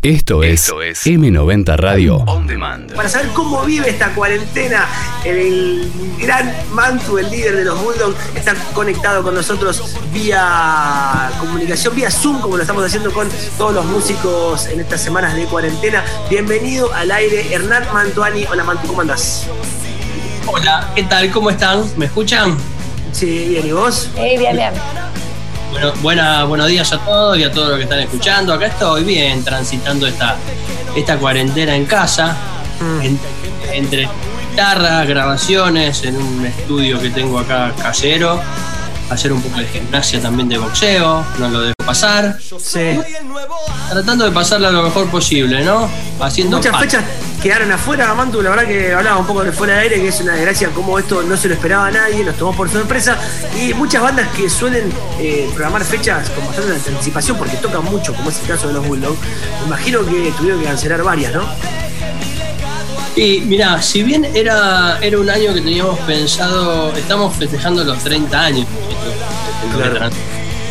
Esto es, M90 Radio On Demand. Para saber cómo vive esta cuarentena, el gran Mantu, el líder de los Bulldogs, está conectado con nosotros vía comunicación, vía Zoom, como lo estamos haciendo con todos los músicos en estas semanas de cuarentena. Bienvenido al aire, Hernán Mantuani. Hola Mantu, ¿cómo andás? Hola, ¿qué tal? ¿Cómo están? ¿Me escuchan? Sí, bien, ¿y vos? Sí, bien, bien. Bueno, buena, buenos días a todos y a todos los que están escuchando. Acá estoy bien transitando esta, esta cuarentena en casa, Mm. en- entre guitarras, grabaciones, en un estudio que tengo acá casero, hacer un poco de gimnasia también de boxeo, no lo dejo pasar, Sí. tratando de pasarla lo mejor posible, ¿no? Haciendo Muchas fechas quedaron afuera, Mantu. La verdad que hablaba un poco de fuera de aire, que es una desgracia como esto no se lo esperaba a nadie, nos tomó por sorpresa. Y muchas bandas que suelen eh, programar fechas con bastante anticipación porque tocan mucho, como es el caso de los Bulldogs. Me imagino que tuvieron que cancelar varias, ¿no? Y mira, si bien era, era un año que teníamos pensado, estamos festejando los 30 años Claro.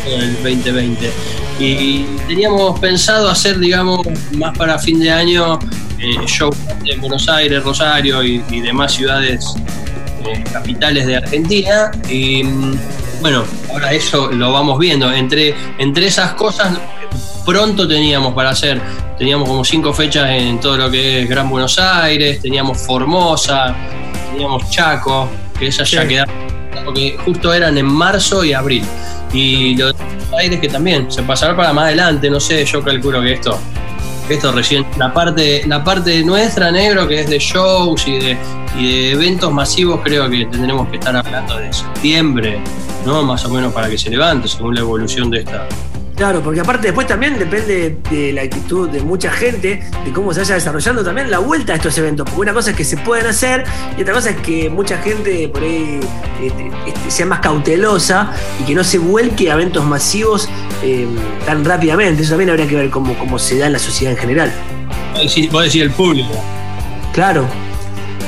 el 2020. Y teníamos pensado hacer, digamos, más para fin de año, shows en Buenos Aires, Rosario y, y demás ciudades eh, capitales de Argentina. Y mm, bueno, ahora eso lo vamos viendo. Entre, entre esas cosas, pronto teníamos para hacer. Teníamos como cinco fechas en todo lo que es Gran Buenos Aires, teníamos Formosa, teníamos Chaco, que esas ya quedaron, porque justo eran en marzo y abril. Y lo de Buenos Aires que también se pasará para más adelante, no sé, yo calculo que esto, esto recién, la parte, la parte nuestra, negro, que es de shows y de, y de eventos masivos, creo que tendremos que estar hablando de septiembre, ¿no? Más o menos para que se levante, según la evolución de esta, Claro, porque aparte después también depende de la actitud de mucha gente, de cómo se vaya desarrollando también la vuelta a estos eventos. Porque una cosa es que se pueden hacer y otra cosa es que mucha gente por ahí este, este, sea más cautelosa y que no se vuelque a eventos masivos eh, tan rápidamente. Eso también habría que ver cómo, cómo se da en la sociedad en general. Vos decís, vos decís el público. Claro,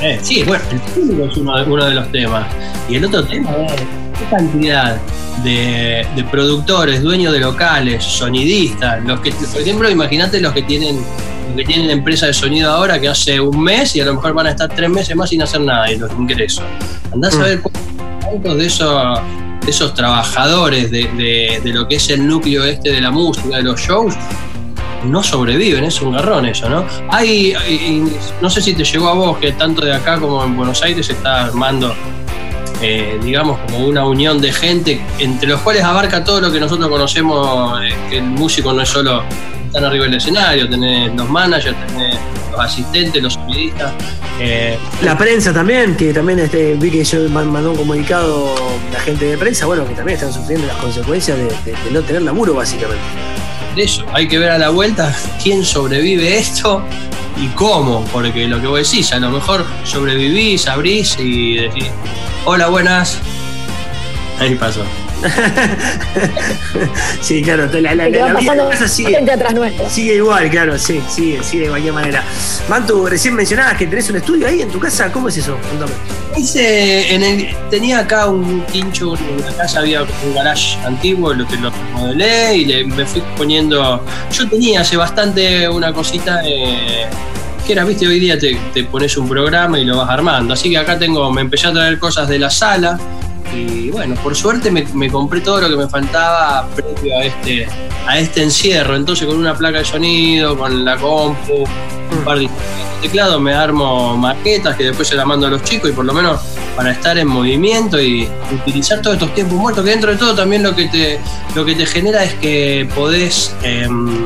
Eh, sí, bueno, el público es uno de, uno de los temas. Y el otro tema es qué cantidad de, de productores, dueños de locales, sonidistas, los que, por ejemplo, imagínate los que tienen los que tienen empresa de sonido ahora que hace un mes y a lo mejor van a estar tres meses más sin hacer nada y los ingresos. Andás Mm. a ver cuántos de esos, de esos trabajadores de, de- de lo que es el núcleo este de la música, de los shows, no sobreviven, es un garrón eso, ¿no? Hay, hay- no sé si te llegó a vos que tanto de acá como en Buenos Aires se está armando, eh, digamos, como una unión de gente, entre los cuales abarca todo lo que nosotros conocemos, eh, que el músico no es solo estar arriba del escenario, tenés los managers, tenés los asistentes, los sonidistas. eh, la prensa también, que también este, vi que yo man- mandó un comunicado la gente de prensa, bueno, que también están sufriendo las consecuencias de, de- de no tener laburo básicamente. de eso. Hay que ver a la vuelta quién sobrevive esto y cómo, porque lo que vos decís, a lo mejor sobrevivís, abrís y decís, hola, buenas. Ahí pasó. sí, claro, la, la, la va vida sigue. gente atrás nuestro. Sigue igual, claro, sí, sigue, sigue de cualquier manera. Mantu, recién mencionabas que tenés un estudio ahí en tu casa, ¿cómo es eso? Contame. Hice en el, tenía acá un quincho, en la casa había un garage antiguo, lo que lo remodelé y le, me fui poniendo. Yo tenía hace bastante una cosita eh, que era, viste, hoy día te, pones un programa y lo vas armando. Así que acá tengo, me empecé a traer cosas de la sala y bueno, por suerte me, me compré todo lo que me faltaba previo a este, a este encierro. Entonces con una placa de sonido, con la compu, un par de teclados, me armo maquetas que después se las mando a los chicos y por lo menos para estar en movimiento y utilizar todos estos tiempos muertos, que dentro de todo también lo que te, lo que te genera es que podés, em,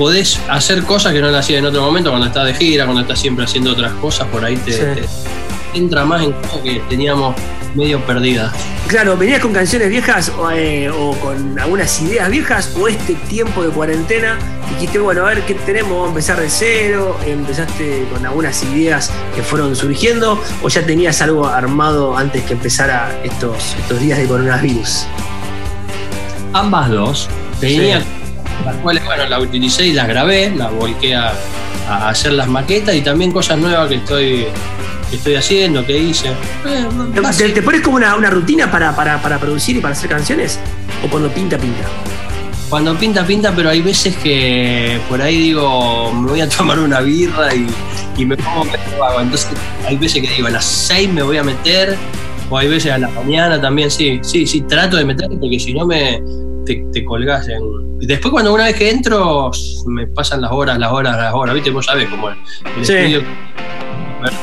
podés hacer cosas que no las hacías en otro momento, cuando estás de gira, cuando estás siempre haciendo otras cosas, por ahí te, Sí. te entra más en cosas que teníamos medio perdidas. Claro, ¿venías con canciones viejas o, eh, o con algunas ideas viejas o este tiempo de cuarentena? Dijiste, bueno, a ver qué tenemos, vamos a empezar de cero, empezaste con algunas ideas que fueron surgiendo o ya tenías algo armado antes que empezara estos, estos días de coronavirus. ambas dos. Tenía Sí. Las cuales, bueno, las utilicé y las grabé, las volqué a, a hacer las maquetas y también cosas nuevas que estoy, que estoy haciendo, que hice. Eh, ¿Te, pones como una, una rutina para, para, para producir y para hacer canciones? ¿O cuando pinta, pinta? cuando pinta, pinta, pero hay veces que por ahí digo, me voy a tomar una birra y, me pongo medio vago. Entonces, hay veces que digo, a las 6 me voy a meter, o hay veces a la mañana también, sí, sí, sí, trato de meterme porque si no me te, te colgás en. Y después, cuando una vez que entro, me pasan las horas, las horas, las horas, ¿viste? Vos sabés cómo el, el Sí. estudio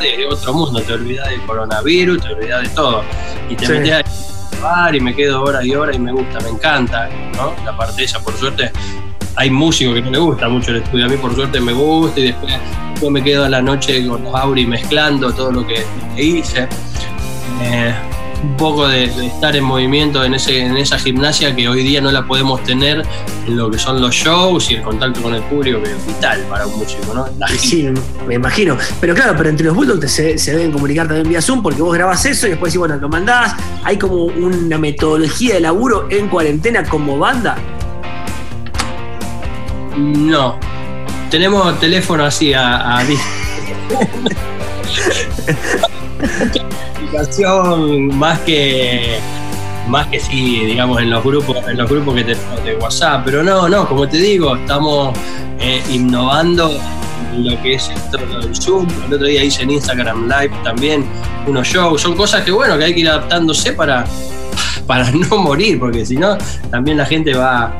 de otro mundo, te olvidas del coronavirus, te olvidas de todo. Y te Sí. metes a bar y me quedo horas y horas y me gusta, me encanta, ¿no? La parte esa, por suerte, hay músicos que no les gusta mucho el estudio, a mí por suerte me gusta y después yo me quedo a la noche con los Auri mezclando todo lo que, lo que hice. Eh, un poco de, de estar en movimiento en, ese, en esa gimnasia que hoy día no la podemos tener en lo que son los shows y el contacto con el público, que es vital para un músico, ¿no? La Sí, me imagino. Pero claro, pero entre los Bulldogs se, se deben comunicar también vía Zoom porque vos grabás eso y después decís, bueno, lo mandás. Hay como una metodología de laburo en cuarentena como banda. No. Tenemos teléfono así a, a Más que más que sí, digamos, en los grupos, en los grupos que tenemos de WhatsApp, pero no, no, como te digo, estamos eh, innovando lo que es esto del Zoom. El otro día hice en Instagram Live también unos shows. Son cosas que bueno, que hay que ir adaptándose para, para no morir, porque si no, también la gente va,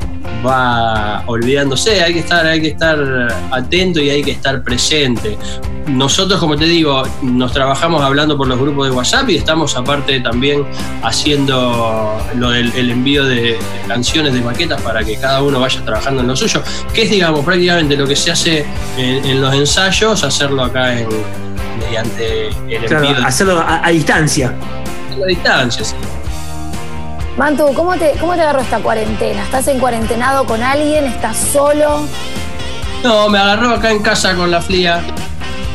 va olvidándose, hay que estar, hay que estar atento y hay que estar presente. Nosotros, como te digo, nos trabajamos hablando por los grupos de WhatsApp y estamos aparte también haciendo lo del el envío de, canciones, de maquetas para que cada uno vaya trabajando en lo suyo, que es, digamos, prácticamente lo que se hace en, en los ensayos, hacerlo acá en, mediante el Claro, envío hacerlo a, a distancia. a distancia. sí. Mantu, ¿cómo te, ¿cómo te agarró esta cuarentena? ¿Estás en cuarentenado con alguien? ¿Estás solo? No, me agarró acá en casa con la fría.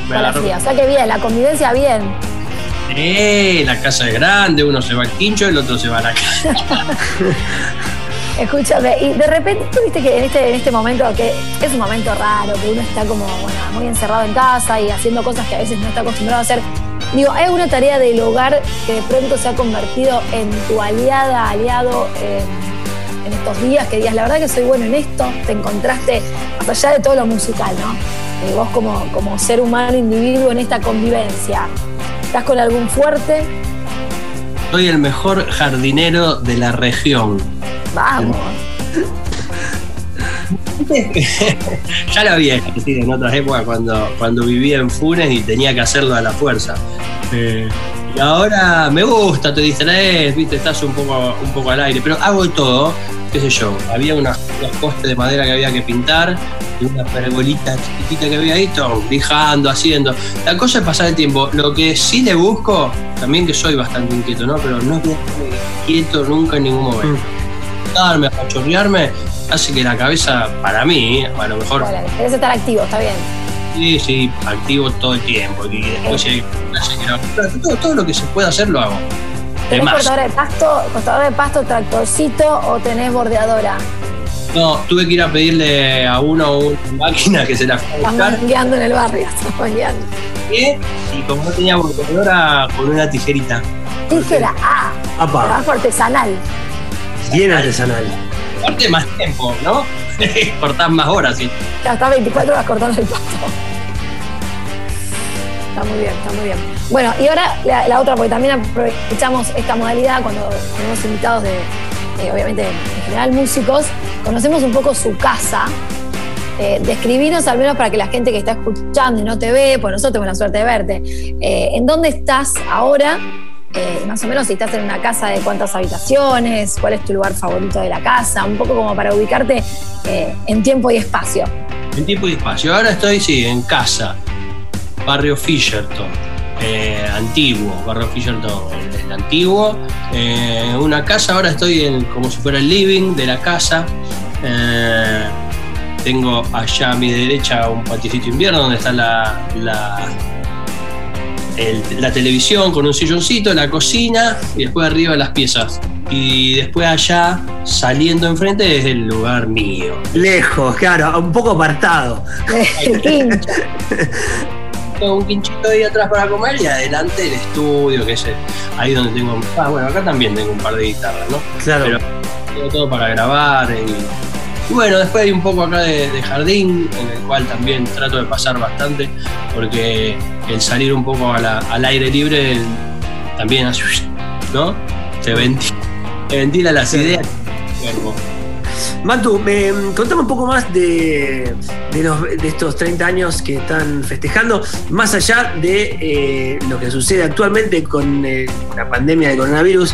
Me Con la agarró. fría. O sea que bien, la convivencia bien. Eh, la casa es grande, uno se va al quincho, el otro se va a la casa. Escúchame, y de repente, tú viste que en este, en este momento, que es un momento raro, que uno está como, bueno, muy encerrado en casa y haciendo cosas que a veces no está acostumbrado a hacer. Digo, ¿hay una tarea del hogar que de pronto se ha convertido en tu aliada, aliado en, en estos días? Que digas, la verdad que soy bueno en esto, te encontraste, más allá de todo lo musical, ¿no? Eh, vos como, como ser humano, individuo en esta convivencia, ¿estás con algún fuerte? Soy el mejor jardinero de la región. Vamos. ya lo había ejercido en otras épocas cuando, cuando vivía en Funes y tenía que hacerlo a la fuerza. Eh, y ahora me gusta, te distraes, viste, estás un poco, un poco al aire, pero hago todo, qué sé yo. Había unas, unos postes de madera que había que pintar y una pergolita chiquitita que había ahí, todo, lijando, haciendo. La cosa es pasar el tiempo. Lo que sí le busco, también que soy bastante inquieto, ¿no? Pero no quedarme quieto nunca en ningún momento. Darme, a chorrearme, hace que la cabeza, para mí, a lo mejor Bueno, querés estar activo, está bien. Sí, sí, activo todo el tiempo. Y después si hay todo, todo lo que se pueda hacer lo hago. ¿Tenés más. cortadora de pasto, cortadora de pasto, tractorcito o tenés bordeadora? No, tuve que ir a pedirle a uno una máquina que se la fue a Estás buscar. mangueando en el barrio, estás mangueando. Y como no tenía bordeadora, con una tijerita. Tijera, ah, Apa, trabajo artesanal. Bien artesanal. Aparte más tiempo, ¿no? Cortás más horas. ¿sí? Ya está 24 horas cortando el pasto. Está muy bien, está muy bien. Bueno, y ahora la, la otra, porque también aprovechamos esta modalidad cuando tenemos invitados de, eh, obviamente, en general músicos, conocemos un poco su casa. Eh, describinos al menos para que la gente que está escuchando y no te ve, pues nosotros tenemos la suerte de verte, eh, ¿en dónde estás ahora? Eh, más o menos si estás en una casa de cuántas habitaciones, cuál es tu lugar favorito de la casa, un poco como para ubicarte eh, en tiempo y espacio. En tiempo y espacio. Ahora estoy, sí, en casa. Barrio Fisherton. eh, antiguo, Barrio Fisherton, el, antiguo. Una casa, ahora estoy en, como si fuera el living de la casa. Tengo allá a mi derecha un paticito invierno donde está la, el- la televisión con un silloncito, la cocina y después arriba las piezas. Y después allá, saliendo enfrente, es el lugar mío. Lejos, claro, un poco apartado. Un quinchito ahí atrás para comer y adelante el estudio, que es el- ahí donde tengo. Ah, bueno, acá también tengo un par de guitarras, ¿no? Claro. Pero tengo todo para grabar y, Y bueno, después hay un poco acá de, de jardín, en el cual también trato de pasar bastante, porque el salir un poco a la- al aire libre también hace, ¿no? Te ventila, te ventila las Sí. ideas. Cuerpo. Me, contame un poco más de, de los- de estos 30 años que están festejando, más allá de eh, lo que sucede actualmente con eh, la pandemia de coronavirus.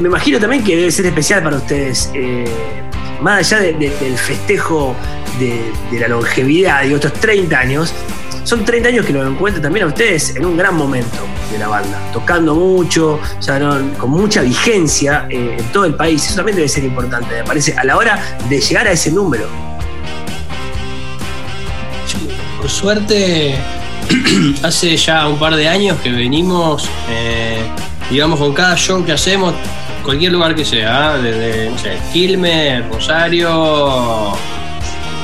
Me imagino también que debe ser especial para ustedes, eh, más allá de- de- del festejo de, la longevidad, digo, estos 30 años, son 30 años que lo encuentran también a ustedes en un gran momento de la banda, tocando mucho, con mucha vigencia eh, en todo el país. Eso también debe ser importante, me parece, a la hora de llegar a ese número. Por suerte, hace ya un par de años que venimos, eh, digamos, con cada show que hacemos, cualquier lugar que sea, ¿eh? desde, no sé, Quilmes, Rosario, no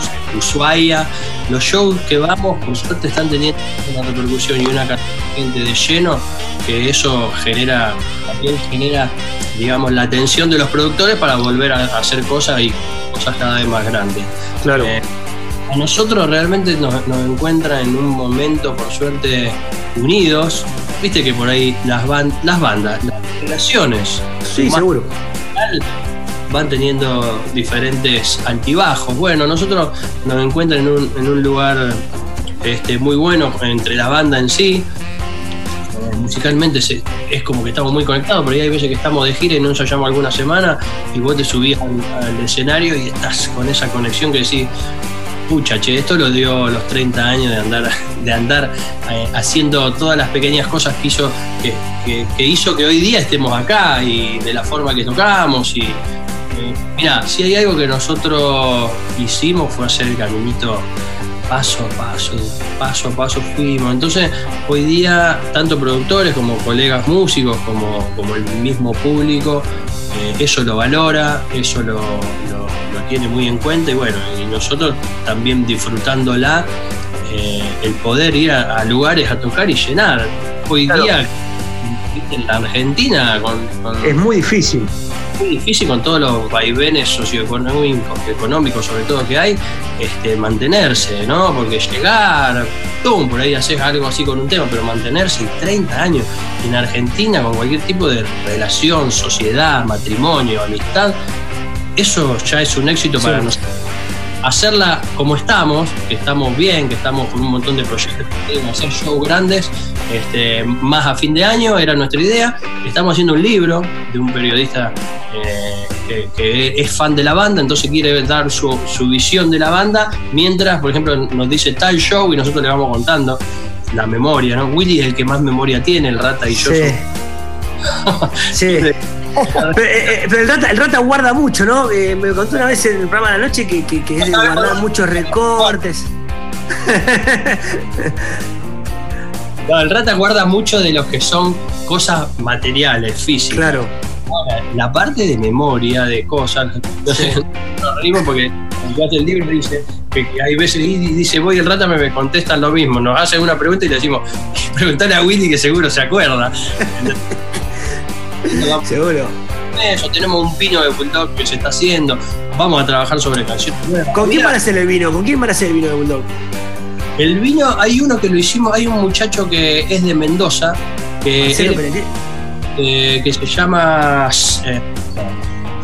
sé, Ushuaia, los shows que vamos, por suerte, están teniendo una repercusión y una cantidad de gente de lleno, que eso genera, también genera, digamos, la atención de los productores para volver a a hacer cosas y cosas cada vez más grandes. Claro. Eh, a nosotros realmente nos, nos encuentra en un momento, por suerte, unidos. Viste que por ahí las, ban- las bandas, las relaciones sí, seguro. van teniendo diferentes altibajos. Bueno, nosotros nos encuentran en un, en un lugar este, muy bueno entre la banda en sí. Eh, Musicalmente se- es como que estamos muy conectados, pero hay veces que estamos de gira y no ensayamos alguna semana y vos te subís al, al escenario y estás con esa conexión que decís, pucha, che, esto lo dio los 30 años de andar, de andar eh, haciendo todas las pequeñas cosas que hizo que, hizo que hoy día estemos acá y de la forma que tocamos y eh, mira, si hay algo que nosotros hicimos fue hacer el caminito paso a paso, paso a paso fuimos. Entonces, hoy día, tanto productores como colegas músicos, como, como el mismo público, eh, eso lo valora, eso lo tiene muy en cuenta y bueno, y nosotros también disfrutándola, eh, el poder ir a, a lugares a tocar y llenar. Hoy Claro. día, en la Argentina, con, con- Es muy difícil. muy difícil con todos los vaivenes socioeconómicos, económicos sobre todo que hay, este, mantenerse, ¿no? Porque llegar, ¡tum! por ahí haces algo así con un tema, pero mantenerse y 30 años en Argentina con cualquier tipo de relación, sociedad, matrimonio, amistad, eso ya es un éxito para nosotros. Hacerla como estamos, que estamos bien, que estamos con un montón de proyectos hacer shows grandes, este, más a fin de año, era nuestra idea. Estamos haciendo un libro de un periodista eh, que, que es fan de la banda, entonces quiere dar su, su visión de la banda, mientras, por ejemplo, nos dice tal show y nosotros le vamos contando la memoria, ¿no? Willy es el que más memoria tiene, el rata y yo. Sí. Sí. Pero, eh, eh, el, rata, el rata guarda mucho, ¿no? Eh, me contó una vez en el programa de la noche que, que- que es de guardar muchos recortes. No, el rata guarda mucho de lo que son cosas materiales, físicas. Claro. Ahora, la parte de memoria, de cosas, no sé, nos reímos porque el hace libro dice que, hay veces y dice, voy el rata me, me contestan lo mismo, nos hacen una pregunta y le decimos, preguntale a Willy que seguro se acuerda. Seguro. Eso, tenemos un pino de Bulldog que se está haciendo, vamos a trabajar sobre canciones. ¿Con quién van a hacer el vino? ¿Con quién van a hacer el vino de Bulldog? El vino, hay uno que lo hicimos, hay un muchacho que es de Mendoza, que él- eh, que se llama eh,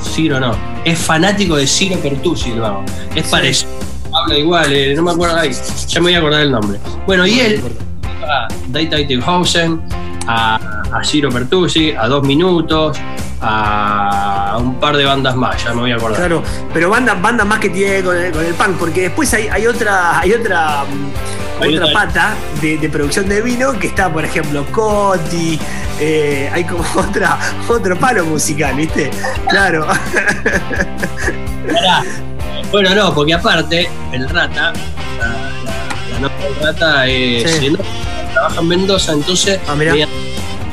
Ciro no, es fanático de Ciro Pertusi, vago. Es Sí. parecido, habla igual, eh, no me acuerdo, ay, ya me voy a acordar el nombre. Bueno, y él a Data Hausen, a, a Ciro Pertusi, a Dos Minutos, a un par de bandas más, ya me voy a acordar. Claro, pero banda, banda más que tiene con el, con el punk, porque después hay, hay otra, hay otra, mm, Hay otra pata de, de producción de vino que está, por ejemplo, Coti, eh, hay como otra, otro palo musical, ¿viste? Claro. Pará. Bueno, no, porque aparte, el rata, la, la- la novia del rata es, Sí. trabaja en Mendoza, entonces Ah,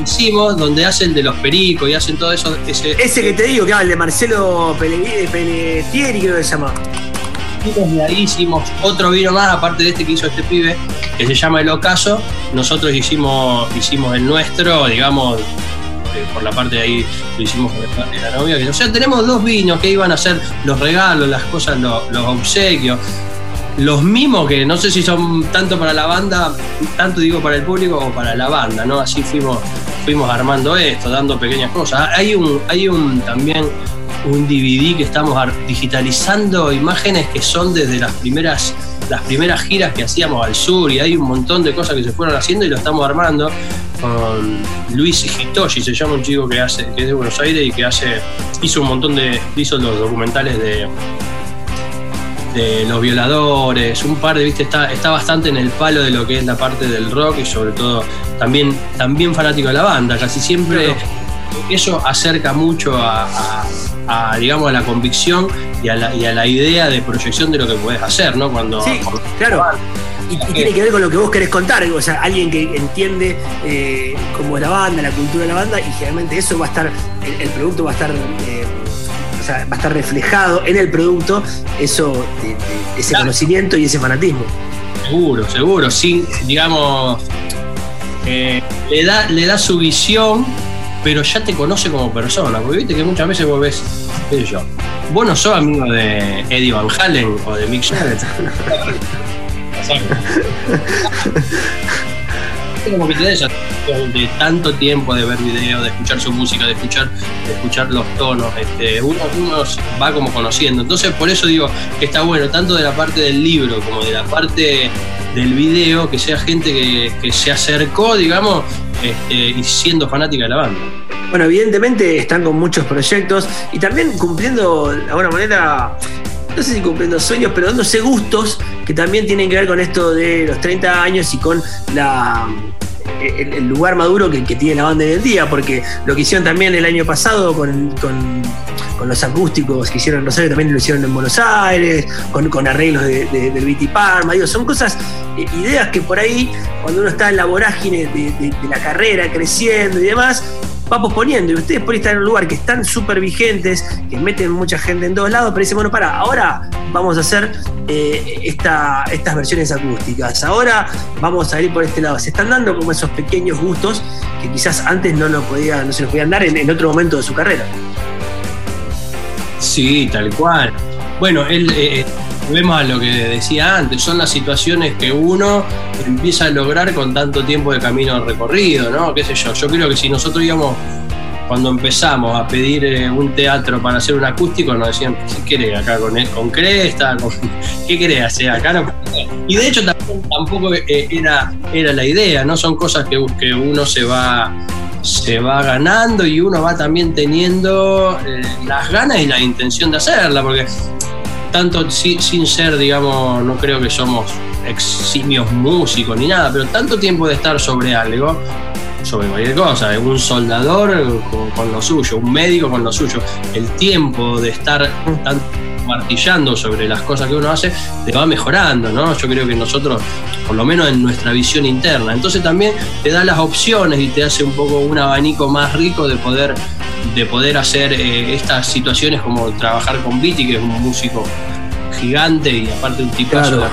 hicimos donde hacen de los pericos y hacen todo eso. Ese, Ese que te digo, que el de Marcelo Pellegrini- Pelletieri, creo que se llama. de ahí hicimos otro vino más, aparte de este que hizo este pibe, que se llama El Ocaso. Nosotros hicimos, hicimos el nuestro, digamos, eh, por la parte de ahí lo hicimos con la novia. O sea, tenemos dos vinos que iban a ser los regalos, las cosas, los, los obsequios los mimos que no sé si son tanto para la banda, tanto digo para el público o para la banda, ¿no? Así fuimos, fuimos armando esto, dando pequeñas cosas. Hay un, hay un también un DVD que estamos digitalizando imágenes que son desde las primeras las primeras giras que hacíamos al sur y hay un montón de cosas que se fueron haciendo y lo estamos armando con Luis Hitoshi, se llama un chico que hace que es de Buenos Aires y que hace hizo un montón de hizo los documentales de de los violadores, un par de, viste, está, está bastante en el palo de lo que es la parte del rock y sobre todo también, también fanático de la banda, casi siempre eso acerca mucho a, digamos, a la convicción y a la, y a la idea de proyección de lo que puedes hacer, ¿no? Cuando, sí, claro. Y, tiene que ver con lo que vos querés contar, o sea, alguien que entiende eh, como la banda, la cultura de la banda, y generalmente eso va a estar, el, producto va a estar eh, o sea, va a estar reflejado en el producto eso, ese conocimiento y ese fanatismo. Seguro, seguro, sí, digamos, eh, le, da, le da su visión, pero ya te conoce como persona, porque viste que muchas veces vos ves, qué sé yo, vos no sos amigo de Eddie Van Halen o de Mick Jagger. como que de tanto tiempo de ver videos, de escuchar su música, de escuchar, de escuchar los tonos, este, uno, va como conociendo. Entonces por eso digo que está bueno, tanto de la parte del libro como de la parte del video, que sea gente que, se acercó, digamos, este, y siendo fanática de la banda. Bueno, evidentemente están con muchos proyectos y también cumpliendo de alguna manera no sé si cumpliendo sueños, pero dándose gustos que también tienen que ver con esto de los 30 años y con la el, lugar maduro que, tiene la banda hoy en día, porque lo que hicieron también el año pasado con, los acústicos que hicieron en Rosario, también lo hicieron en Buenos Aires, con, arreglos de, del Viti Parma, son cosas, eh, ideas que por ahí, cuando uno está en la vorágine de, la carrera, creciendo y demás, va posponiendo. Y ustedes por estar en un lugar que están súper vigentes, que meten mucha gente en todos lados, pero dicen, bueno, para, ahora vamos a hacer eh, estas versiones acústicas. Ahora vamos a ir por este lado. Se están dando como esos pequeños gustos que quizás antes no, lo podía, no se los podían dar en, otro momento de su carrera. Sí, tal cual. Bueno, él, vemos a lo que decía antes, son las situaciones que uno empieza a lograr con tanto tiempo de camino recorrido, ¿no? ¿Qué sé yo? Yo creo que si nosotros íbamos, cuando empezamos a pedir eh, un teatro para hacer un acústico, nos decían, ¿qué querés acá con, con cresta? ¿Qué querés hacer acá? No, y de hecho tampoco eh, era, era la idea, ¿no? Son cosas que, que uno se va se va ganando y uno va también teniendo eh, las ganas y la intención de hacerla, porque tanto sin ser, digamos, no creo que somos eximios músicos ni nada, pero tanto tiempo de estar sobre algo, sobre cualquier cosa, un soldador con, lo suyo, un médico con lo suyo, el tiempo de estar martillando sobre las cosas que uno hace, te va mejorando, ¿no? Yo creo que nosotros, por lo menos en nuestra visión interna, entonces también te da las opciones y te hace un poco un abanico más rico de poder de poder hacer eh, estas situaciones como trabajar con Viti, que es un músico gigante y aparte un tipo de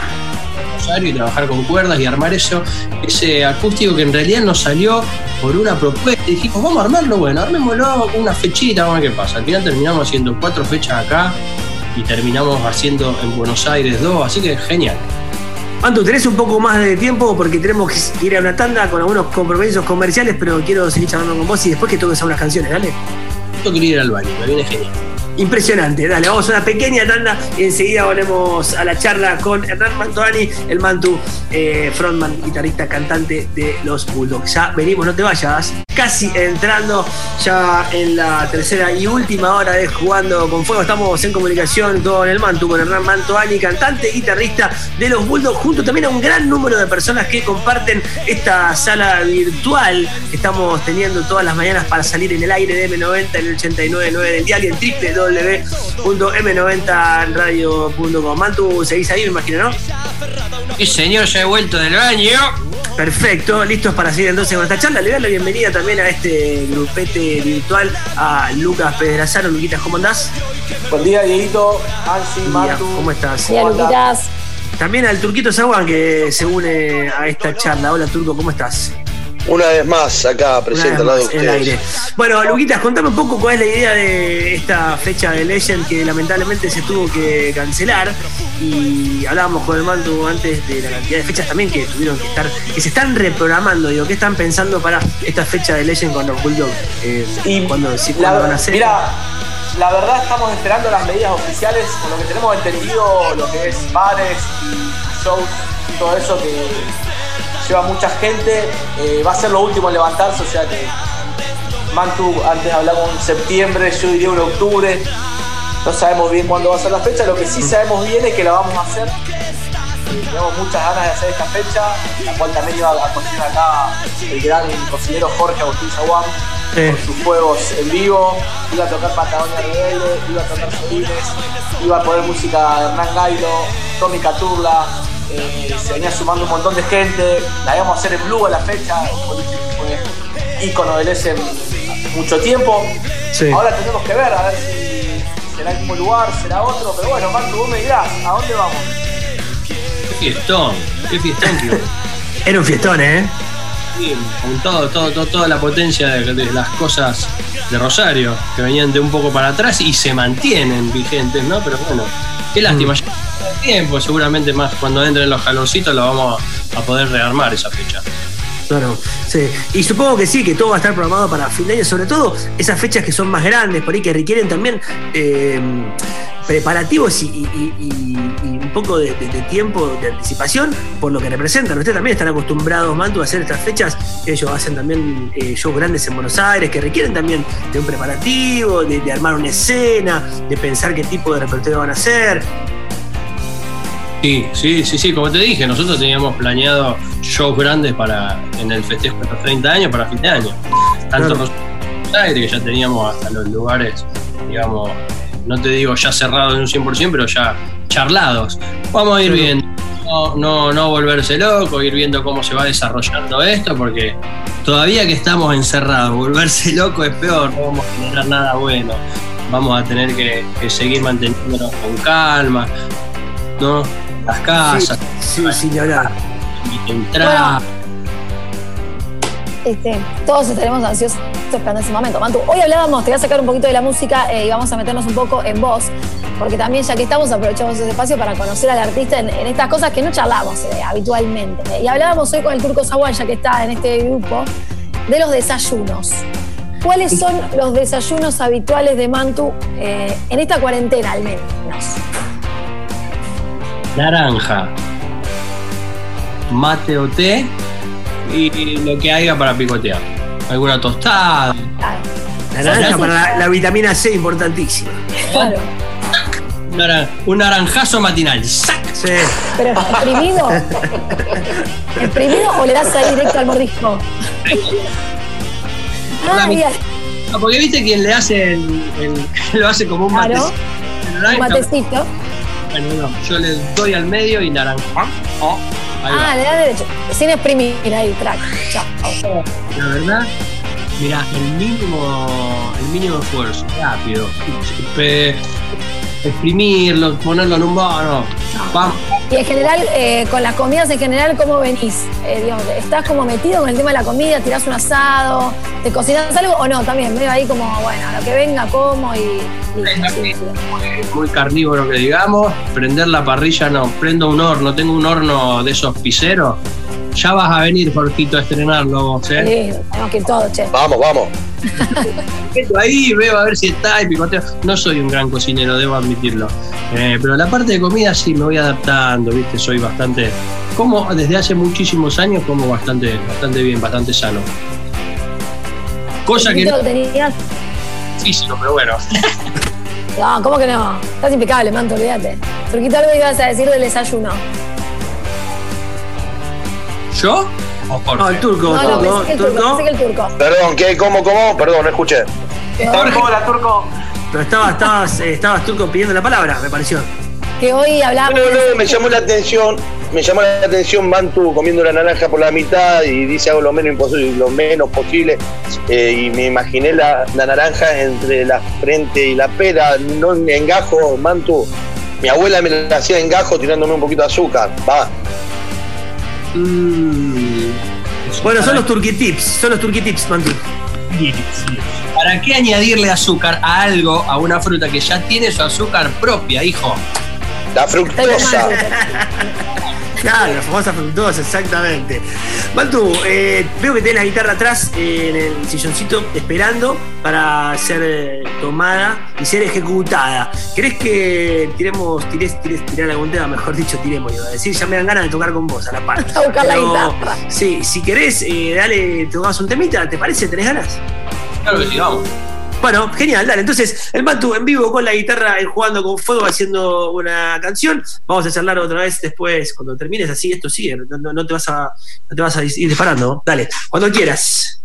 y trabajar con cuerdas y armar eso, ese acústico que en realidad nos salió por una propuesta y dijimos, vamos a armarlo, bueno, armémoslo con una fechita, vamos a ver qué pasa. Al final terminamos haciendo cuatro fechas acá y terminamos haciendo en Buenos Aires dos, así que genial. Anto, tenés un poco más de tiempo porque tenemos que ir a una tanda con algunos compromisos comerciales, pero quiero seguir charlando con vos y después que toques unas canciones, dale. Quiero ir al baño, me viene genial. Impresionante, dale, vamos a una pequeña tanda y enseguida volvemos a la charla con Hernán Mantovani, el Mantu, eh, frontman, guitarrista, cantante de los Bulldogs. Ya venimos, no te vayas casi entrando ya en la tercera y última hora de Jugando con Fuego. Estamos en comunicación con el Mantu, con Hernán Mantoani, cantante, guitarrista de los Bulldogs, junto también a un gran número de personas que comparten esta sala virtual que estamos teniendo todas las mañanas para salir en el aire de M90 en el 89.9 del dial y en www.m90radio.com. Mantu, seguís ahí, me imagino, ¿no? Sí, señor, ya he vuelto del baño. Perfecto, listos para seguir entonces con esta charla. Le doy la bienvenida también a este grupete virtual a Lucas Pedrazano. Luquitas, ¿cómo andás? Buen día, Dieguito, Ansi, Martu. ¿Cómo estás? Hola, Luquitas. También al Turquito Zaguán que se une a esta charla. Hola, Turco, ¿cómo estás? Una vez más acá presente al lado de ustedes. Bueno, Luquitas, contame un poco cuál es la idea de esta fecha de Legend que lamentablemente se tuvo que cancelar. Y hablábamos con el mando antes de la cantidad de fechas también que tuvieron que estar, que se están reprogramando, digo, ¿qué están pensando para esta fecha de Legend con los Bulldogs? Eh, y ¿cuándo, van a hacer? Mira, la verdad estamos esperando las medidas oficiales, con lo que tenemos entendido, lo que es bares y shows y todo eso que lleva mucha gente, eh, va a ser lo último en levantarse, o sea que Mantu, antes hablamos en septiembre, yo diría en octubre, no sabemos bien cuándo va a ser la fecha, lo que sí sabemos bien es que la vamos a hacer. Tenemos muchas ganas de hacer esta fecha, la cual también iba a cocinar acá el gran cocinero Jorge Agustín Zaguán con sus juegos en vivo, iba a tocar Patagonia Rebelde, iba a tocar Solines, iba a poner música de Hernán Gailo, Tommy Caturla, eh, se venía sumando un montón de gente, la íbamos a hacer en Blue a la fecha, fue ícono del S mucho tiempo. Ahora tenemos que ver, a ver si será el mismo lugar, será otro, pero bueno, Marco, vos me dirás, ¿a dónde vamos? Qué fiestón, qué fiestón, Era un fiestón, ¿eh? Sí, con todo, todo, toda la potencia de, las cosas de Rosario, que venían de un poco para atrás y se mantienen vigentes, ¿no? Pero bueno, qué lástima. Mm tiempo, seguramente más cuando entren los calorcitos lo vamos a poder rearmar esa fecha. Claro, sí. Y supongo que sí, que todo va a estar programado para fin de año, sobre todo esas fechas que son más grandes, por ahí que requieren también eh, preparativos y, un poco de, tiempo de anticipación por lo que representan. Ustedes también están acostumbrados, Mantu, a hacer estas fechas. Ellos hacen también eh, shows grandes en Buenos Aires que requieren también de un preparativo, de, de armar una escena, de pensar qué tipo de repertorio van a hacer. Sí, sí, sí, sí, como te dije, nosotros teníamos planeado shows grandes para en el festejo de los 30 años para fin de año. Tanto claro. Aires, que ya teníamos hasta los lugares, digamos, no te digo ya cerrados en un 100%, pero ya charlados. Vamos a ir viendo, no, no, no volverse loco, ir viendo cómo se va desarrollando esto, porque todavía que estamos encerrados, volverse loco es peor, no vamos a generar nada bueno. Vamos a tener que, que seguir manteniéndonos con calma, ¿no? las casas. Sí, sí, Entrar. este, todos estaremos ansiosos esperando ese momento. Mantu, hoy hablábamos, te voy a sacar un poquito de la música eh, y vamos a meternos un poco en voz, porque también ya que estamos aprovechamos ese espacio para conocer al artista en, estas cosas que no charlamos eh, habitualmente. Y hablábamos hoy con el Turco Zaguaya, que está en este grupo, de los desayunos. ¿Cuáles son los desayunos habituales de Mantu eh, en esta cuarentena al menos? naranja, mate o té y lo que haya para picotear. Alguna tostada. Naranja para la, vitamina C, importantísima. Claro. Un naranjazo matinal. Sí. Pero exprimido. ¿Exprimido o le das ahí directo al mordisco? ah, porque viste quien le hace el, lo hace como un claro, Un matecito. Bueno, no, yo le doy al medio y naranja. Oh, ah, le da derecho. Sin exprimir ahí, track. Chao. La verdad, mira, el mínimo, el mínimo esfuerzo, rápido. Exprimirlo, ponerlo en un bono. Vamos. Y en general, eh, con las comidas en general, ¿cómo venís? Eh, ¿Estás como metido con el tema de la comida? ¿Tirás un asado? ¿Te cocinas algo o no? También, medio ahí como, bueno, lo que venga, como y. muy, carnívoro que digamos. Prender la parrilla, no. Prendo un horno, tengo un horno de esos piseros. Ya vas a venir, Jorgito, a estrenarlo, ¿eh? Sí, tenemos que ir todo, che. Vamos, vamos. ahí, veo a ver si está y picoteo. No soy un gran cocinero, debo admitirlo. Eh, pero la parte de comida sí me voy adaptando, ¿viste? Soy bastante. Como desde hace muchísimos años, como bastante, bastante bien, bastante sano. Cosa que. No... tenías? Físico, pero bueno. No, ¿cómo que no? Estás impecable, manto, olvídate. Turquito, algo ibas a decir del desayuno. ¿Yo? No, el turco, no, turco, el turco, el turco. Perdón, ¿qué? ¿Cómo, cómo? Perdón, no escuché. Hola, turco. Pero estabas, estabas, eh, estabas turco pidiendo la palabra, me pareció. Que hoy hablamos. No, no, me llamó la atención, me llamó la atención Mantu comiendo una naranja por la mitad y dice algo lo menos imposible, lo menos posible. Eh, y me imaginé la, la, naranja entre la frente y la pera, no en gajo, Mantu. Mi abuela me la hacía en gajo tirándome un poquito de azúcar. Va. Mmm Bueno, son los turquitips, son los turquitips, Mantu. ¿Para qué añadirle azúcar a algo, a una fruta que ya tiene su azúcar propia, hijo? La fructosa. Claro, la famosa fructosa, exactamente. Mantu, eh, veo que tenés la guitarra atrás eh, en el silloncito esperando para ser eh, tomada y ser ejecutada. ¿Querés que tiremos, tirés, tirés, tirar algún tema? Mejor dicho, tiremos, iba a decir. Ya me dan ganas de tocar con vos a la par. A buscar la guitarra. Sí, si querés, eh, dale, tocamos un temita, ¿te parece? ¿Tenés ganas? Claro que sí, vamos. Bueno, genial, dale. Entonces, el Matu en vivo con la guitarra, eh, jugando con fuego, haciendo una canción. Vamos a charlar otra vez después, cuando termines así, esto sigue. No, te, vas a, no te vas a ir disparando. Dale, cuando quieras.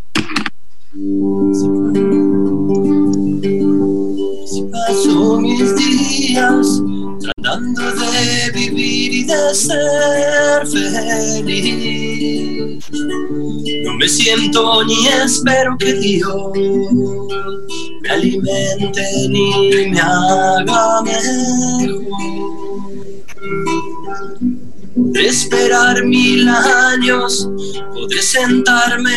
Paso mis días tratando de vivir y de ser feliz. No me siento ni espero que Dios me alimente ni me haga. Podré esperar mil años, podré sentarme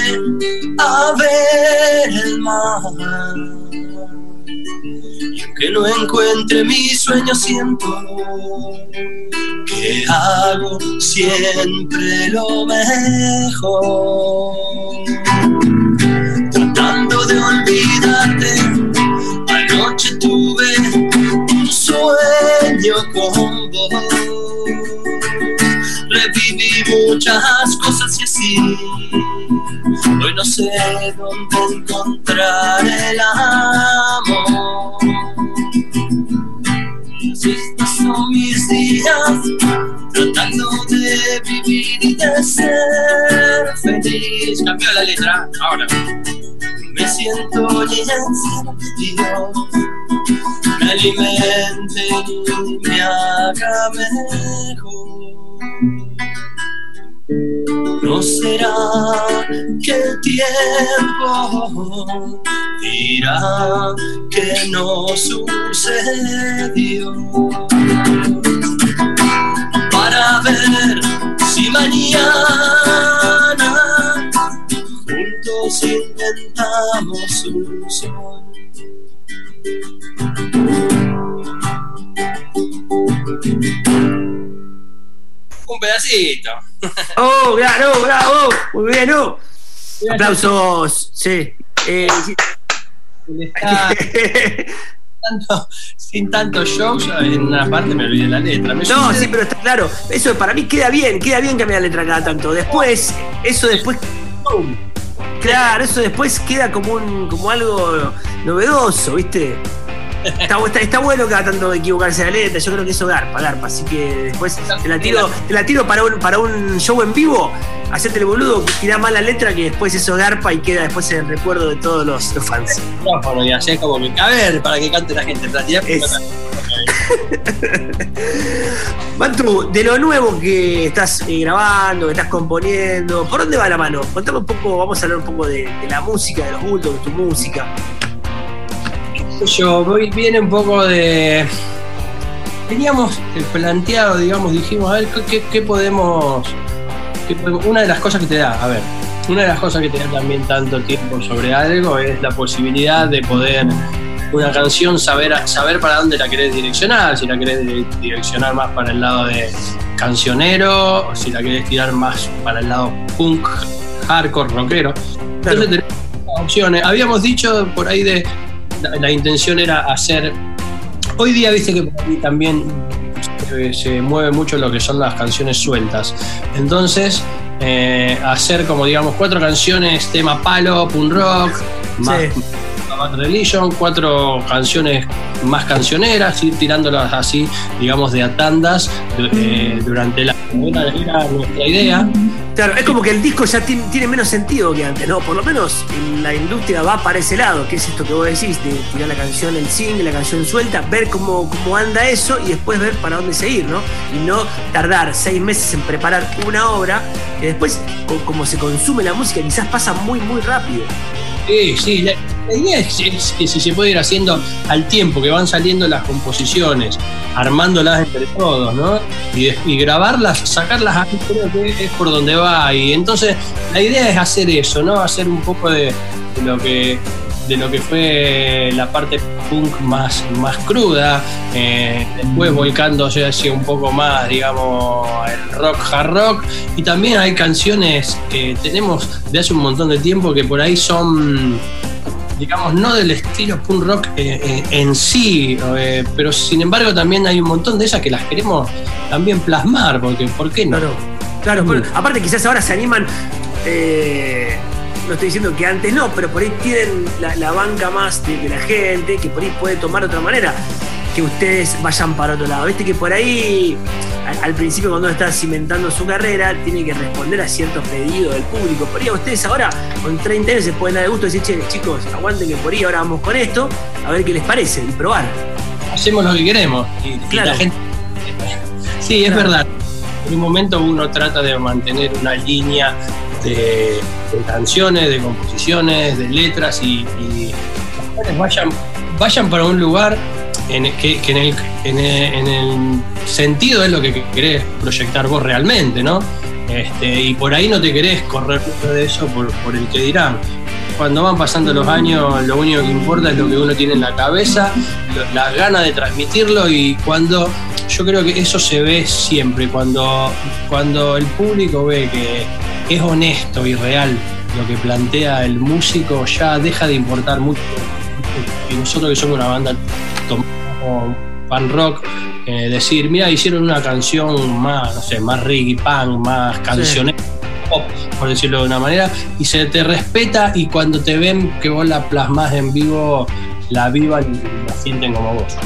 a ver el mar. Y aunque no encuentre mi sueño, siento que hago siempre lo mejor. Tratando de olvidarte, anoche tuve un sueño con vos. Reviví muchas cosas y así Hoy no sé dónde encontrar el amor. Así estos son mis días, tratando de vivir y de ser feliz. Cambió la letra, ahora. Siento de Dios, me alimente y me haga mejor. ¿No será que el tiempo dirá que no sucedió? Para ver si mañana inventamos un pedacito. ¡Oh, bravo, bravo! Muy bien, ¿no? Aplausos, sí. Eh, Está tanto- sin tanto show, yo en una parte me olvidé la letra. Me No, sucede- sí, pero está claro. Eso para mí queda bien, queda bien cambiar la letra cada tanto. Después, eso después. ¡pum! Claro, eso después queda como un como algo novedoso, ¿viste? Está, está- está bueno cada tanto equivocarse la letra, yo creo que eso garpa, garpa. Así que después te la tiro, te la tiro para un, para un show en vivo, hacerte el boludo, tirá mal la letra que después eso garpa y queda después en el recuerdo de todos los, los fans. micrófono y hacer como que, a ver, para que cante la gente. Tirar- Es- de lo nuevo que estás eh, grabando, que estás componiendo, ¿por dónde va la mano? Contame un poco, vamos a hablar un poco de, de la música, de los gustos, de tu música. Yo voy, viene un poco de. Teníamos el planteado, digamos, dijimos, a ver, ¿qué, podemos, qué Una de las cosas que te da, a ver, una de las cosas que te da también tanto tiempo sobre algo es la posibilidad de poder una canción saber, saber para dónde la querés direccionar, si la querés di- direccionar más para el lado de cancionero, o si la querés tirar más para el lado punk, hardcore, rockero. Claro. Entonces tenemos opciones. Habíamos dicho por ahí de la, intención era hacer. Hoy día, viste que también se, mueve mucho lo que son las canciones sueltas. Entonces, eh, hacer como digamos cuatro canciones, tema palo, punk rock, Sí. Bad Religion, cuatro canciones más cancioneras, ir tirándolas así, digamos, de a tandas du- eh, durante la. Era, era nuestra idea. Claro, es como que el disco ya tiene, tiene menos sentido que antes, ¿no? Por lo menos en la industria va para ese lado, que es esto que vos decís, de tirar la canción, el single, la canción suelta, ver cómo, cómo anda eso y después ver para dónde seguir, ¿no? Y no tardar seis meses en preparar una obra, que después, co- como se consume la música, quizás pasa muy, muy rápido. Sí, sí, la- idea es, que si se puede ir haciendo al tiempo que van saliendo las composiciones, armándolas entre todos, ¿no? Y, grabarlas, sacarlas aquí, creo que es por donde va. Y entonces la idea es hacer eso, ¿no? Hacer un poco de, lo que de lo que fue la parte punk más, más cruda, eh, después volcándose hacia un poco más, digamos, el rock, hard rock, y también hay canciones que tenemos de hace un montón de tiempo que por ahí son digamos, no del estilo punk rock eh, eh, en sí, eh, pero sin embargo también hay un montón de esas que las queremos también plasmar, porque ¿por qué no? Claro, claro. aparte quizás ahora se animan, no estoy diciendo que antes no, pero por ahí tienen la, banca más de, de, la gente, que por ahí puede tomar otra manera que ustedes vayan para otro lado. Viste que por ahí, al, principio cuando uno está cimentando su carrera, tiene que responder a ciertos pedidos del público. Por ahí ustedes ahora, con 30 años, se pueden dar de gusto y decir, che, chicos, aguanten que por ahí ahora vamos con esto, a ver qué les parece y probar. Hacemos lo que queremos. Y, claro. la gente... Sí, es verdad. En un momento uno trata de mantener una línea de, canciones, de composiciones, de letras y, y vayan, vayan para un lugar en, que, en, el, en, el, sentido es lo que querés proyectar vos realmente, ¿no? Este, y por ahí no te querés correr de eso por, el que dirán. Cuando van pasando los años, lo único que importa es lo que uno tiene en la cabeza, las ganas de transmitirlo y cuando yo creo que eso se ve siempre, cuando, cuando el público ve que es honesto y real lo que plantea el músico, ya deja de importar mucho. Y nosotros que somos una banda fan rock, eh, decir, mira, hicieron una canción más, no sé, más reggae, punk, más canciones pop, por decirlo de una manera, y se te respeta y cuando te ven que vos la plasmas en vivo, la vivan y la sienten como vos.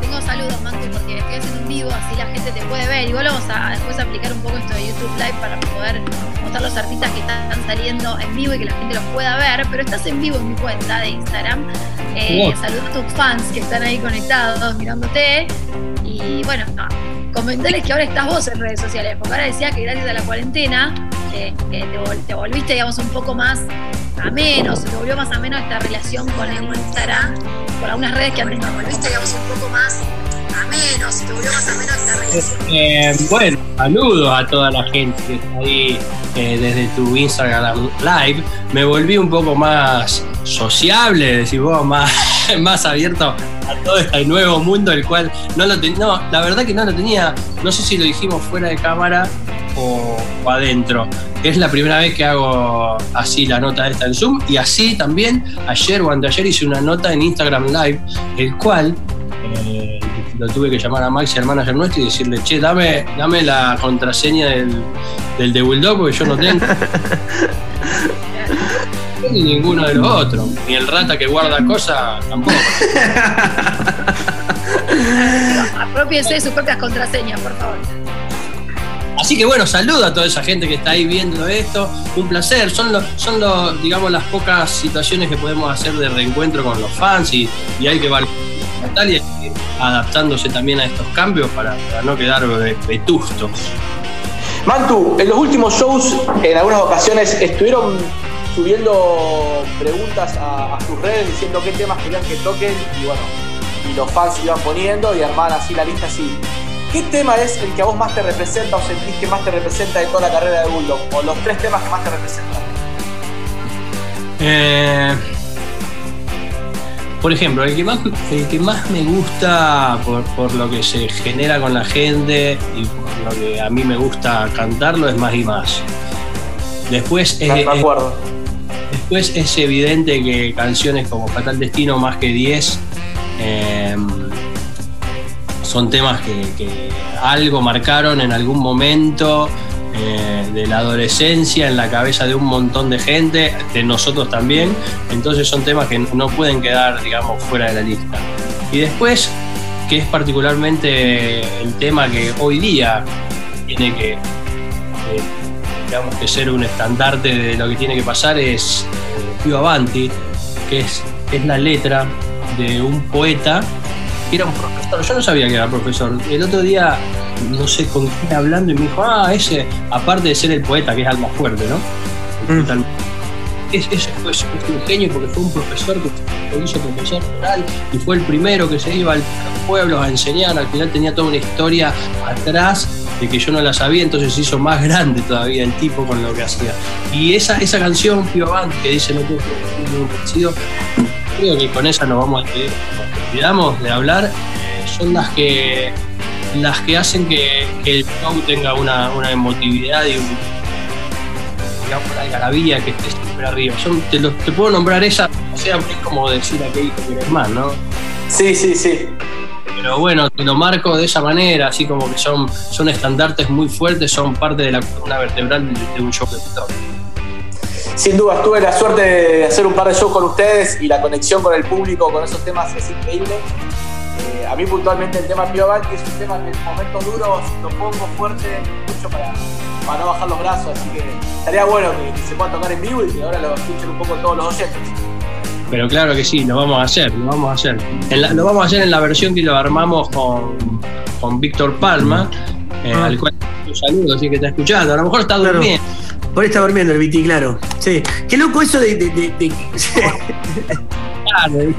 Tengo saludos, Mantu, porque estoy haciendo un vivo, así la gente te puede ver. Igual vamos a después aplicar un poco esto de YouTube Live para poder mostrar los artistas que están saliendo en vivo y que la gente los pueda ver. Pero estás en vivo en mi cuenta de Instagram eh, saludos a tus fans que están ahí conectados mirándote. Y bueno, comentarles que ahora estás vos en redes sociales, porque ahora decía que gracias a la cuarentena te, volviste, digamos, un poco más ameno, se te volvió más ameno esta relación con el Instagram, con algunas redes que antes no volviste, digamos, un poco más ameno, se te. Eh, bueno, saludos a toda la gente que está ahí eh, desde tu Instagram Live. Me volví un poco más sociable, decís vos, más, más abierto a todo este nuevo mundo, el cual no lo tenía. No, la verdad que no lo tenía. No sé si lo dijimos fuera de cámara o, adentro. Es la primera vez que hago así la nota esta en Zoom y así también ayer o anteayer hice una nota en Instagram Live, el cual lo tuve que llamar a Maxi, al manager nuestro, y decirle, che, dame, dame la contraseña del, del de Bulldog porque yo no tengo. ni ninguno de los otros. Ni el rata que guarda cosas tampoco. Apropiense de sus propias contraseñas, por favor. Así que bueno, saludo a toda esa gente que está ahí viendo esto. Un placer. Son, los, son los, digamos, las pocas situaciones que podemos hacer de reencuentro con los fans y, hay que tal y adaptándose también a estos cambios para, no quedar vetustos. Mantu, en los últimos shows, en algunas ocasiones, estuvieron subiendo preguntas a, sus redes diciendo qué temas querían que toquen y bueno, y los fans iban poniendo y armaban así la lista así. ¿Qué tema es el que a vos más te representa o sentís que más te representa de toda la carrera de Bulldog? O los tres temas que más te representan. Eh, por ejemplo, el que más, el que más me gusta por, lo que se genera con la gente y por lo que a mí me gusta cantarlo es más y más. Después es, Después es evidente que canciones como Fatal Destino, más que 10, em, son temas que, algo marcaron en algún momento eh, de la adolescencia en la cabeza de un montón de gente, de nosotros también. Entonces son temas que no pueden quedar, digamos, fuera de la lista. Y después, que es particularmente el tema que hoy día tiene que eh, digamos que ser un estandarte de lo que tiene que pasar es eh, Avanti, que es, es la letra de un poeta era un profesor. Yo no sabía que era profesor. El otro día, no sé con quién hablando, y me dijo, ah, ese, aparte de ser el poeta, que es algo fuerte, ¿no? Mm. es, fue, un genio porque fue un profesor que hizo profesor rural y fue el primero que se iba al pueblo a enseñar. Al final tenía toda una historia atrás de que yo no la sabía, entonces se hizo más grande todavía el tipo con lo que hacía. Y esa, esa canción, Pio Band, que dice no tengo un parecido, creo que con esa nos vamos a. Olvidamos de hablar, eh, son las que las que hacen que, el show tenga una, una emotividad y un, digamos, la algarabía que esté súper arriba. te, te, puedo nombrar esa, o sea, es como decir aquel que quieres más, ¿no? Sí, sí, sí. Pero bueno, te lo marco de esa manera, así como que son, son estandartes muy fuertes, son parte de la columna vertebral de, un show de Sin duda, tuve la suerte de hacer un par de shows con ustedes y la conexión con el público con esos temas es increíble. A mí puntualmente el tema Pio que es un tema que en momentos duros lo pongo fuerte mucho para, para no bajar los brazos, así que estaría bueno que, se pueda tocar en vivo y que ahora lo escuchen un poco todos los oyentes. Pero claro que sí, lo vamos a hacer, lo vamos a hacer. lo vamos a hacer en la versión que lo armamos con, con Víctor Palma, eh, ah. al cual un saludo, así que está escuchando. A lo mejor está durmiendo. Por ahí está durmiendo el Viti, claro. Sí. Qué loco eso de. de, de, claro.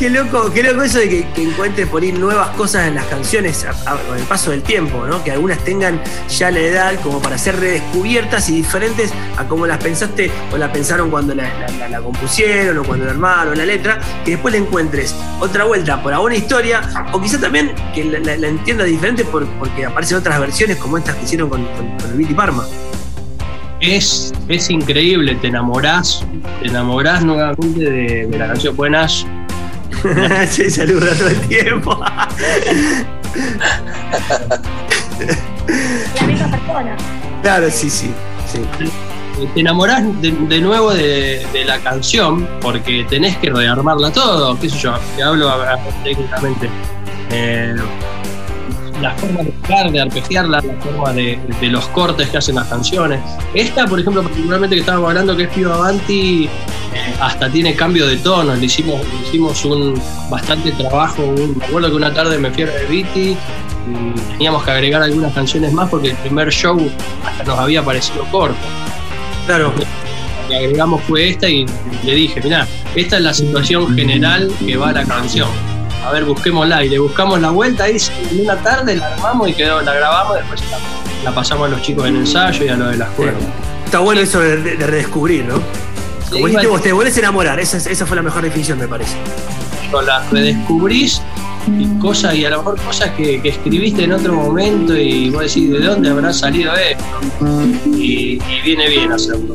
Qué loco, qué loco eso de que, encuentres por ahí nuevas cosas en las canciones con el paso del tiempo, ¿no? Que algunas tengan ya la edad como para ser redescubiertas y diferentes a como las pensaste o la pensaron cuando la, compusieron o cuando la armaron la letra, que después le encuentres otra vuelta por alguna historia o quizá también que la, entiendas diferente porque aparecen otras versiones como estas que hicieron con, el Viti Parma. Es, es increíble, te enamorás, te enamorás nuevamente de, de la canción Buenas sí, saluda todo el tiempo. la misma persona. Claro, sí, sí. Te enamorás de, nuevo de, la canción porque tenés que rearmarla todo, qué sé yo, te hablo técnicamente. Eh, la forma de tocar, de arpegiarla, la forma de, los cortes que hacen las canciones. Esta, por ejemplo, particularmente que estábamos hablando, que es Pio Avanti, hasta tiene cambio de tono. Le hicimos, hicimos un bastante trabajo. me acuerdo que una tarde me fui a Viti y teníamos que agregar algunas canciones más porque el primer show hasta nos había parecido corto. Claro. Lo que agregamos fue esta y le dije, mira, esta es la situación general que va a la canción a ver, busquémosla. Y le buscamos la vuelta ahí en una tarde, la armamos y quedó, la grabamos, después la, pasamos a los chicos en ensayo y a lo de la escuela. Está bueno eso de, redescubrir, ¿no? Como dijiste vos, te volvés a enamorar, esa, esa fue la mejor definición, me parece. La redescubrís y cosas, y a lo mejor cosas que, escribiste en otro momento y vos decís, ¿de dónde habrá salido esto? Y, viene bien hacerlo.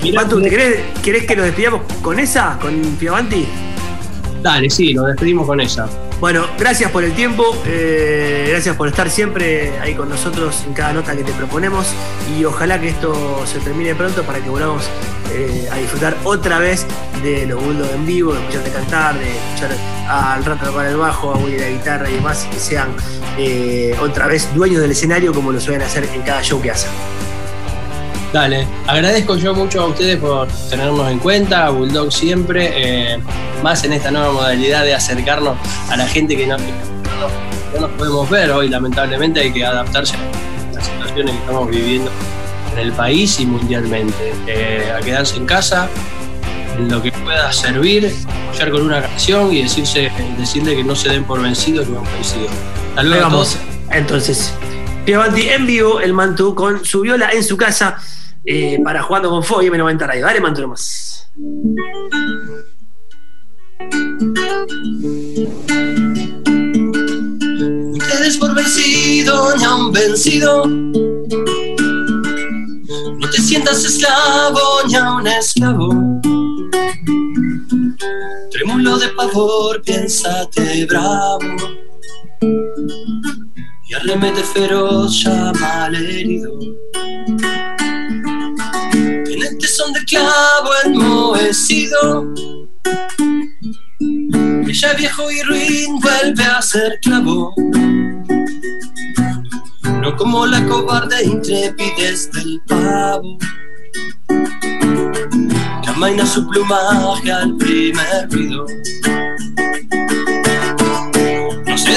¿te querés, querés, que nos despidamos con esa, con Piavanti? Dale, sí, nos despedimos con esa. Bueno, gracias por el tiempo, eh, gracias por estar siempre ahí con nosotros en cada nota que te proponemos y ojalá que esto se termine pronto para que volvamos eh, a disfrutar otra vez de los buldos en vivo, de escucharte cantar, de escuchar al rato tocar el bajo, a Willy la guitarra y demás, y que sean eh, otra vez dueños del escenario como lo suelen hacer en cada show que hacen. Dale, agradezco yo mucho a ustedes por tenernos en cuenta, a Bulldog siempre, eh, más en esta nueva modalidad de acercarnos a la gente que no, nos podemos ver hoy, lamentablemente hay que adaptarse a las situaciones que estamos viviendo en el país y mundialmente. Eh, a quedarse en casa, en lo que pueda servir, apoyar con una canción y decirse, decirle que no se den por vencidos que han vencido. Hasta luego a todos. Entonces, Piavanti en vivo, el Mantu con su viola en su casa eh, para jugando con Fo y M90 Radio. Dale, Mantu nomás. Ustedes por vencido ni han vencido. No te sientas esclavo ni a un esclavo. Trémulo de pavor, piénsate bravo y arremete feroz llama al herido. Ya viejo y ruin vuelve a ser clavo. No como la cobarde intrepidez del pavo, que amaina su plumaje al primer ruido.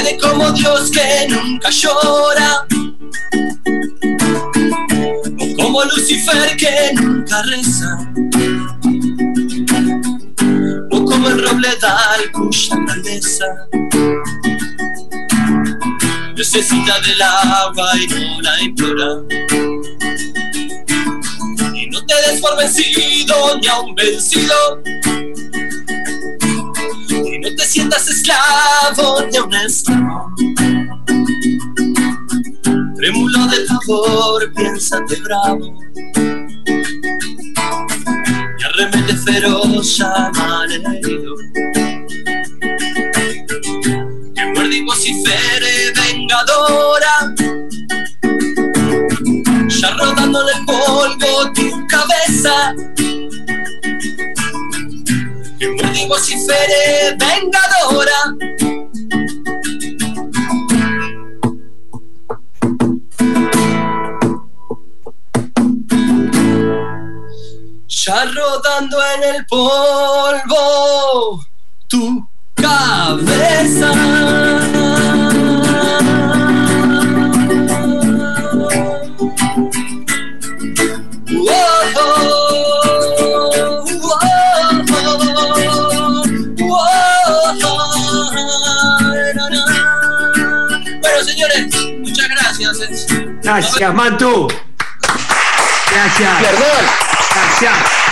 De como Dios que nunca llora, o como Lucifer que nunca reza, como el robledal cuya necesita del agua y no la implora. Y no te des por vencido ni a un vencido. Y no te sientas esclavo ni a un esclavo. Trémulo de favor, piénsate bravo. Y arremete feroz herido. Que muerde y vocifere vengadora. Ya rodando en el polvo tu cabeza. Que muerde y vocifere vengadora. Ya rodando en el polvo tu cabeza. Bueno, señores, muchas gracias. Gracias, Mantu. Gracias. Perdón. Gracias.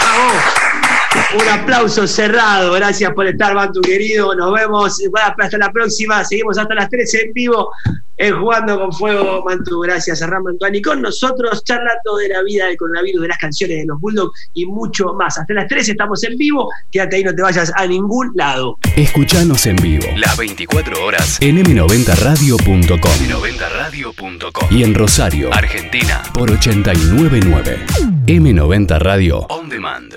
Un aplauso cerrado. Gracias por estar, Mantu querido. Nos vemos. Hasta la próxima. Seguimos hasta las 13 en vivo en Jugando con Fuego. Mantu, gracias a Ramón Antuani con nosotros, charlando de la vida del coronavirus, de las canciones de los Bulldogs y mucho más. Hasta las 13 estamos en vivo. Quédate ahí, no te vayas a ningún lado. Escuchanos en vivo las 24 horas en m90radio.com m90radio.com y en Rosario, Argentina por 899 M90 Radio On Demand.